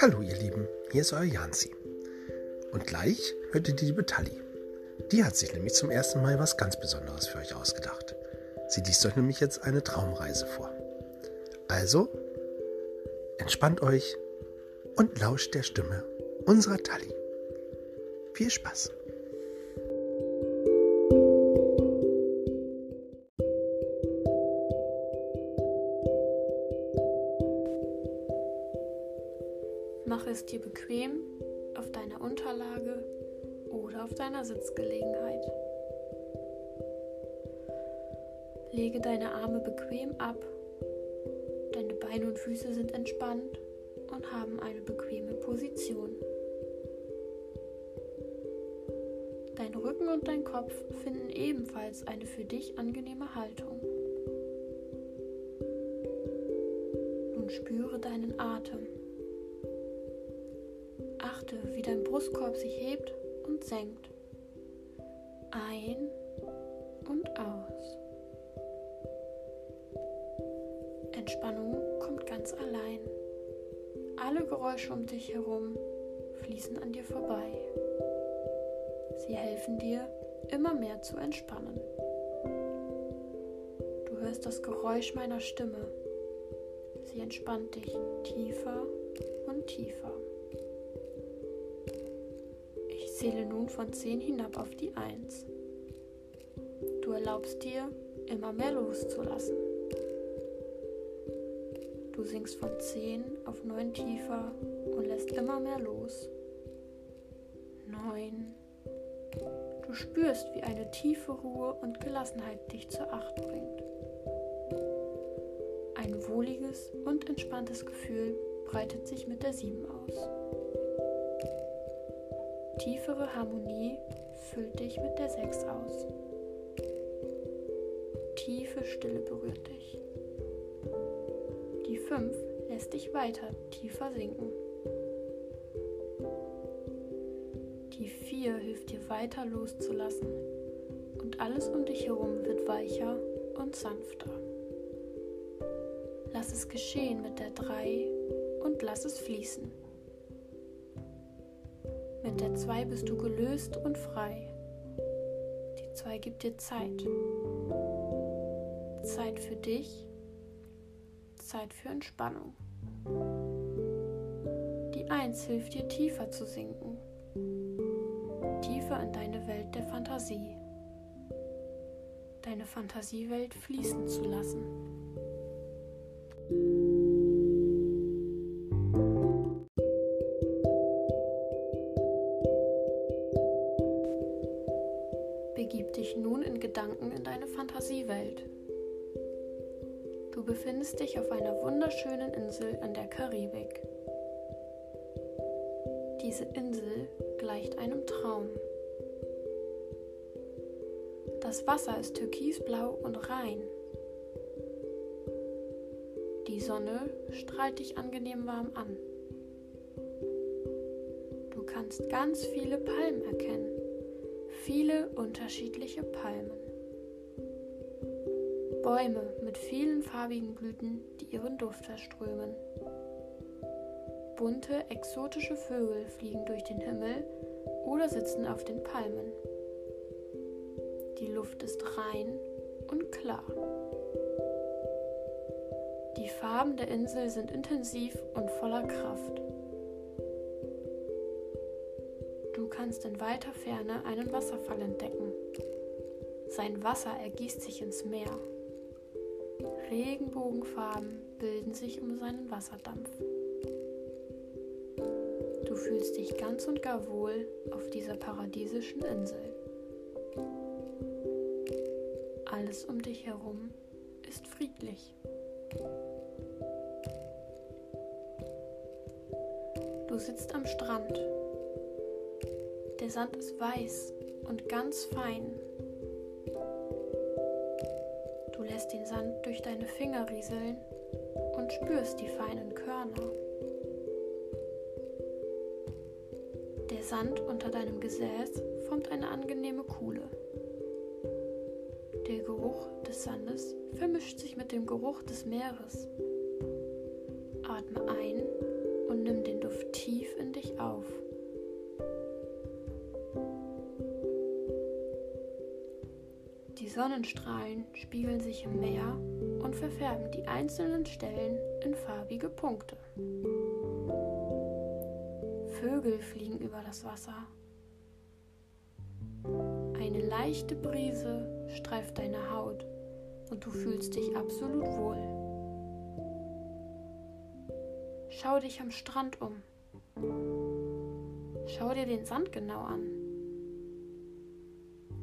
Hallo ihr Lieben, hier ist euer Janzi. Und gleich hört ihr die liebe Tali. Die hat sich nämlich zum ersten Mal was ganz Besonderes für euch ausgedacht. Sie liest euch nämlich jetzt eine Traumreise vor. Also, entspannt euch und lauscht der Stimme unserer Tali. Viel Spaß! Mache es dir bequem auf deiner Unterlage oder auf deiner Sitzgelegenheit. Lege deine Arme bequem ab. Deine Beine und Füße sind entspannt und haben eine bequeme Position. Dein Rücken und dein Kopf finden ebenfalls eine für dich angenehme Haltung. Nun spüre deinen Atem. Achte, wie dein Brustkorb sich hebt und senkt. Ein und aus. Entspannung kommt ganz allein. Alle Geräusche um dich herum fließen an dir vorbei. Sie helfen dir, immer mehr zu entspannen. Du hörst das Geräusch meiner Stimme. Sie entspannt dich tiefer und tiefer. Zähle nun von 10 hinab auf die 1. Du erlaubst dir, immer mehr loszulassen. Du sinkst von 10 auf 9 tiefer und lässt immer mehr los. 9. Du spürst, wie eine tiefe Ruhe und Gelassenheit dich zur Acht bringt. Ein wohliges und entspanntes Gefühl breitet sich mit der 7 aus. Tiefere Harmonie füllt dich mit der 6 aus. Tiefe Stille berührt dich. Die 5 lässt dich weiter tiefer sinken. Die 4 hilft dir weiter loszulassen und alles um dich herum wird weicher und sanfter. Lass es geschehen mit der 3 und lass es fließen. Mit der 2 bist du gelöst und frei. Die 2 gibt dir Zeit. Zeit für dich Zeit für Entspannung. Die Eins hilft dir tiefer zu sinken, tiefer in deine Welt der Fantasie, deine Fantasiewelt fließen zu lassen. Gedanken in deine Fantasiewelt. Du befindest dich auf einer wunderschönen Insel in der Karibik. Diese Insel gleicht einem Traum. Das Wasser ist türkisblau und rein. Die Sonne strahlt dich angenehm warm an. Du kannst ganz viele Palmen erkennen, viele unterschiedliche Palmen. Bäume mit vielen farbigen Blüten, die ihren Duft verströmen. Bunte, exotische Vögel fliegen durch den Himmel oder sitzen auf den Palmen. Die Luft ist rein und klar. Die Farben der Insel sind intensiv und voller Kraft. Du kannst in weiter Ferne einen Wasserfall entdecken. Sein Wasser ergießt sich ins Meer. Regenbogenfarben bilden sich um seinen Wasserdampf. Du fühlst dich ganz und gar wohl auf dieser paradiesischen Insel. Alles um dich herum ist friedlich. Du sitzt am Strand. Der Sand ist weiß und ganz fein lässt den Sand durch deine Finger rieseln und spürst die feinen Körner. Der Sand unter deinem Gesäß formt eine angenehme Kuhle. Der Geruch des Sandes vermischt sich mit dem Geruch des Meeres. Sonnenstrahlen spiegeln sich im Meer und verfärben die einzelnen Stellen in farbige Punkte. Vögel fliegen über das Wasser. Eine leichte Brise streift deine Haut und du fühlst dich absolut wohl. Schau dich am Strand um. Schau dir den Sand genau an.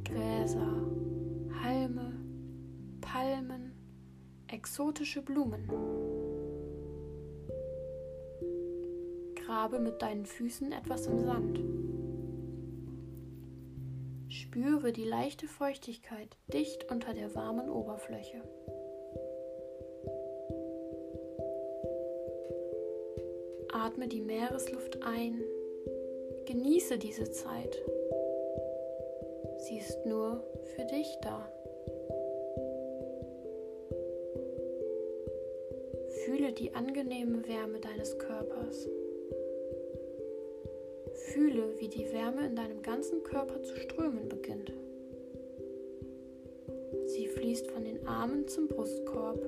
Gräser, Palmen, exotische Blumen. Grabe mit deinen Füßen etwas im Sand. Spüre die leichte Feuchtigkeit dicht unter der warmen Oberfläche. Atme die Meeresluft ein. Genieße diese Zeit. Sie ist nur für dich da. Fühle die angenehme Wärme deines Körpers. Fühle, wie die Wärme in deinem ganzen Körper zu strömen beginnt. Sie fließt von den Armen zum Brustkorb,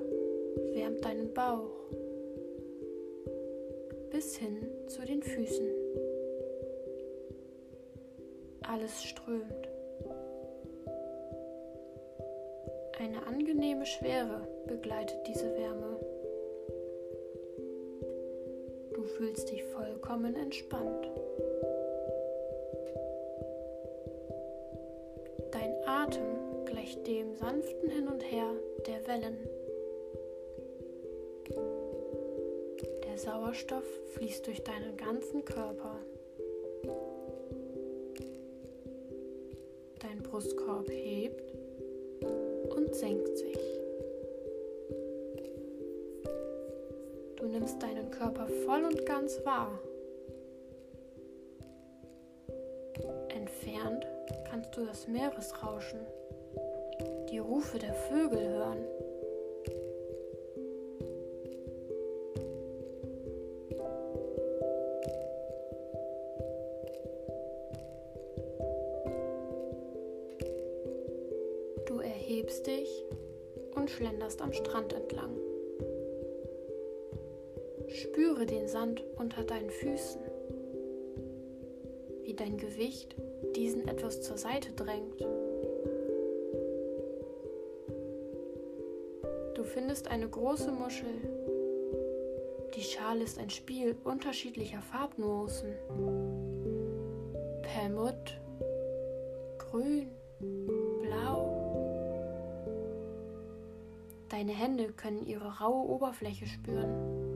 wärmt deinen Bauch bis hin zu den Füßen. Alles strömt. Eine angenehme Schwere begleitet diese Wärme. Fühlst dich vollkommen entspannt. Dein Atem gleicht dem sanften Hin und Her der Wellen. Der Sauerstoff fließt durch deinen ganzen Körper. Dein Brustkorb hebt und senkt sich. Voll und ganz wahr. Entfernt kannst du das Meeresrauschen, die Rufe der Vögel hören. Du erhebst dich und schlenderst am Strand entlang. Spüre den Sand unter deinen Füßen, wie dein Gewicht diesen etwas zur Seite drängt. Du findest eine große Muschel. Die Schale ist ein Spiel unterschiedlicher Farbnuancen. Perlmutt, Grün, Blau. Deine Hände können ihre raue Oberfläche spüren.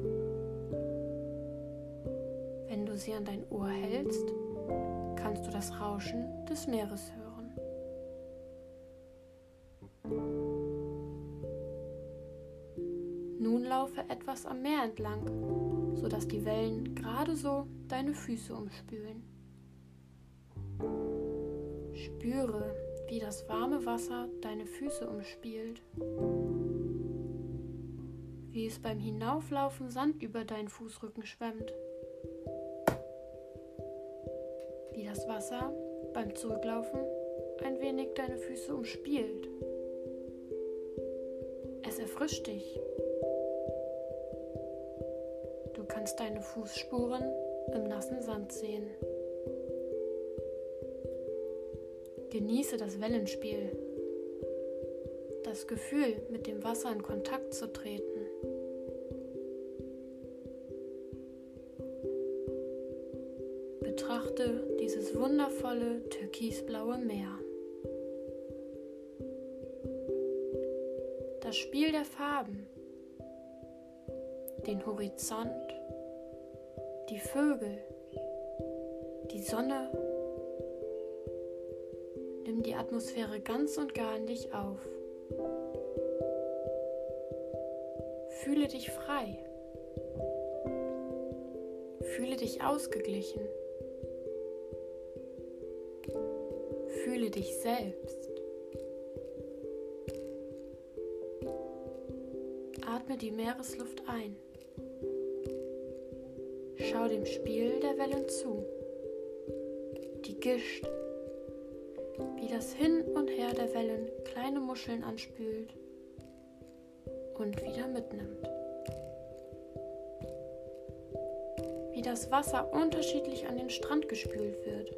Du sie an dein Ohr hältst, kannst du das Rauschen des Meeres hören. Nun laufe etwas am Meer entlang, sodass die Wellen gerade so deine Füße umspülen. Spüre, wie das warme Wasser deine Füße umspielt, wie es beim Hinauflaufen Sand über deinen Fußrücken schwemmt. Das Wasser beim Zurücklaufen ein wenig deine Füße umspielt. Es erfrischt dich. Du kannst deine Fußspuren im nassen Sand sehen. Genieße das Wellenspiel, das Gefühl, mit dem Wasser in Kontakt zu treten. Betrachte dieses wundervolle türkisblaue Meer. Das Spiel der Farben, den Horizont, die Vögel, die Sonne. Nimm die Atmosphäre ganz und gar in dich auf. Fühle dich frei. Fühle dich ausgeglichen. Dich selbst. Atme die Meeresluft ein. schau dem Spiel der Wellen zu. Die Gischt, wie das Hin und Her der Wellen kleine Muscheln anspült und wieder mitnimmt. Wie das Wasser unterschiedlich an den Strand gespült wird.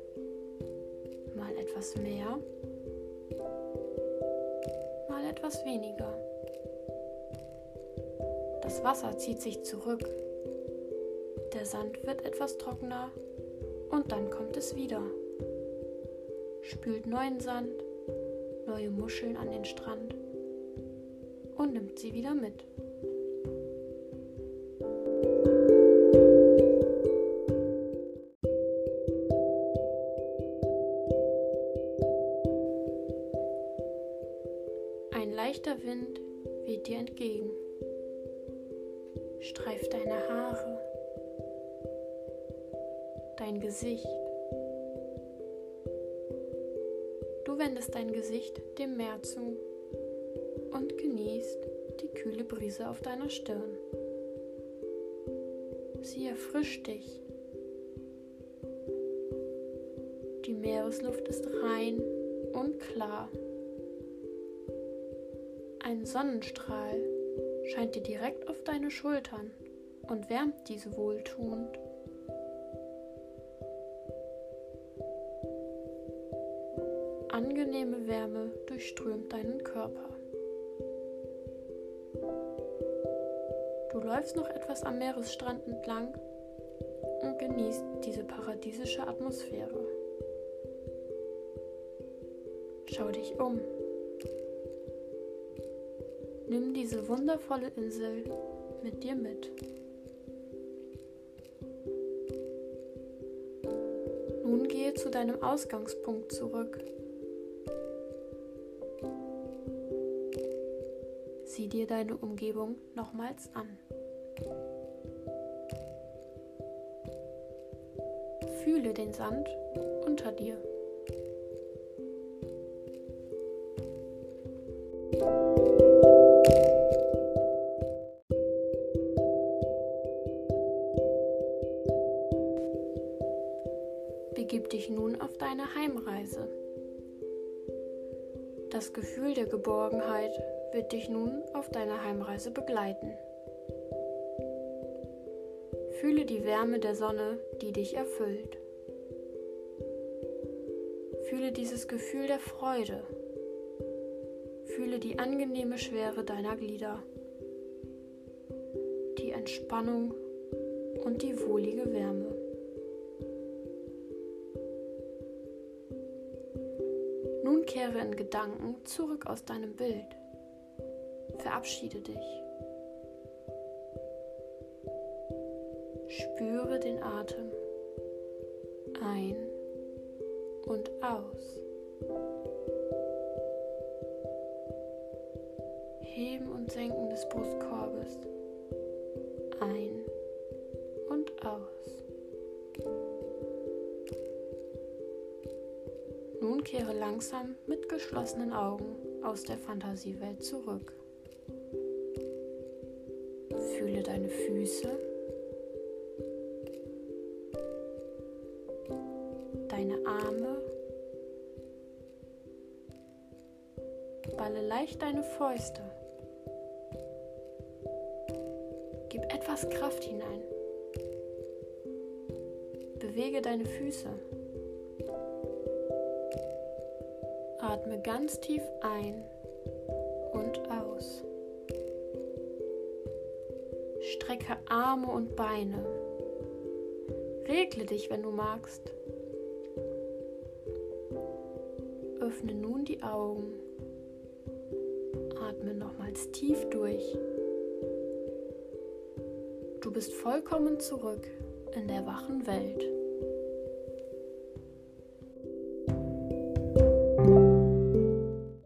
Etwas mehr, mal etwas weniger. Das Wasser zieht sich zurück. Der Sand wird etwas trockener und dann kommt es wieder. Spült neuen Sand, neue Muscheln an den Strand und nimmt sie wieder mit. Streift deine Haare, dein Gesicht. Du wendest dein Gesicht dem Meer zu und genießt die kühle Brise auf deiner Stirn. Sie erfrischt dich. Die Meeresluft ist rein und klar. Ein Sonnenstrahl scheint dir direkt auf deine Schultern und wärmt diese wohltuend. Angenehme Wärme durchströmt deinen Körper. Du läufst noch etwas am Meeresstrand entlang und genießt diese paradiesische Atmosphäre. Schau dich um. Nimm diese wundervolle Insel mit dir mit. Nun gehe zu deinem Ausgangspunkt zurück. Sieh dir deine Umgebung nochmals an. Fühle den Sand unter dir. Geborgenheit wird dich nun auf deiner Heimreise begleiten. Fühle die Wärme der Sonne, die dich erfüllt. Fühle dieses Gefühl der Freude. Fühle die angenehme Schwere deiner Glieder, die Entspannung und die wohlige Wärme. Kehre in Gedanken zurück aus deinem Bild. Verabschiede dich. Spüre den Atem ein und aus. Heben und Senken des Brustkorbes ein kehre langsam mit geschlossenen Augen aus der Fantasiewelt zurück. Fühle deine Füße, deine Arme, balle leicht deine Fäuste. Gib etwas Kraft hinein. Bewege deine Füße. Atme ganz tief ein und aus. Strecke Arme und Beine. Regle dich, wenn du magst. Öffne nun die Augen. Atme nochmals tief durch. Du bist vollkommen zurück in der wachen Welt.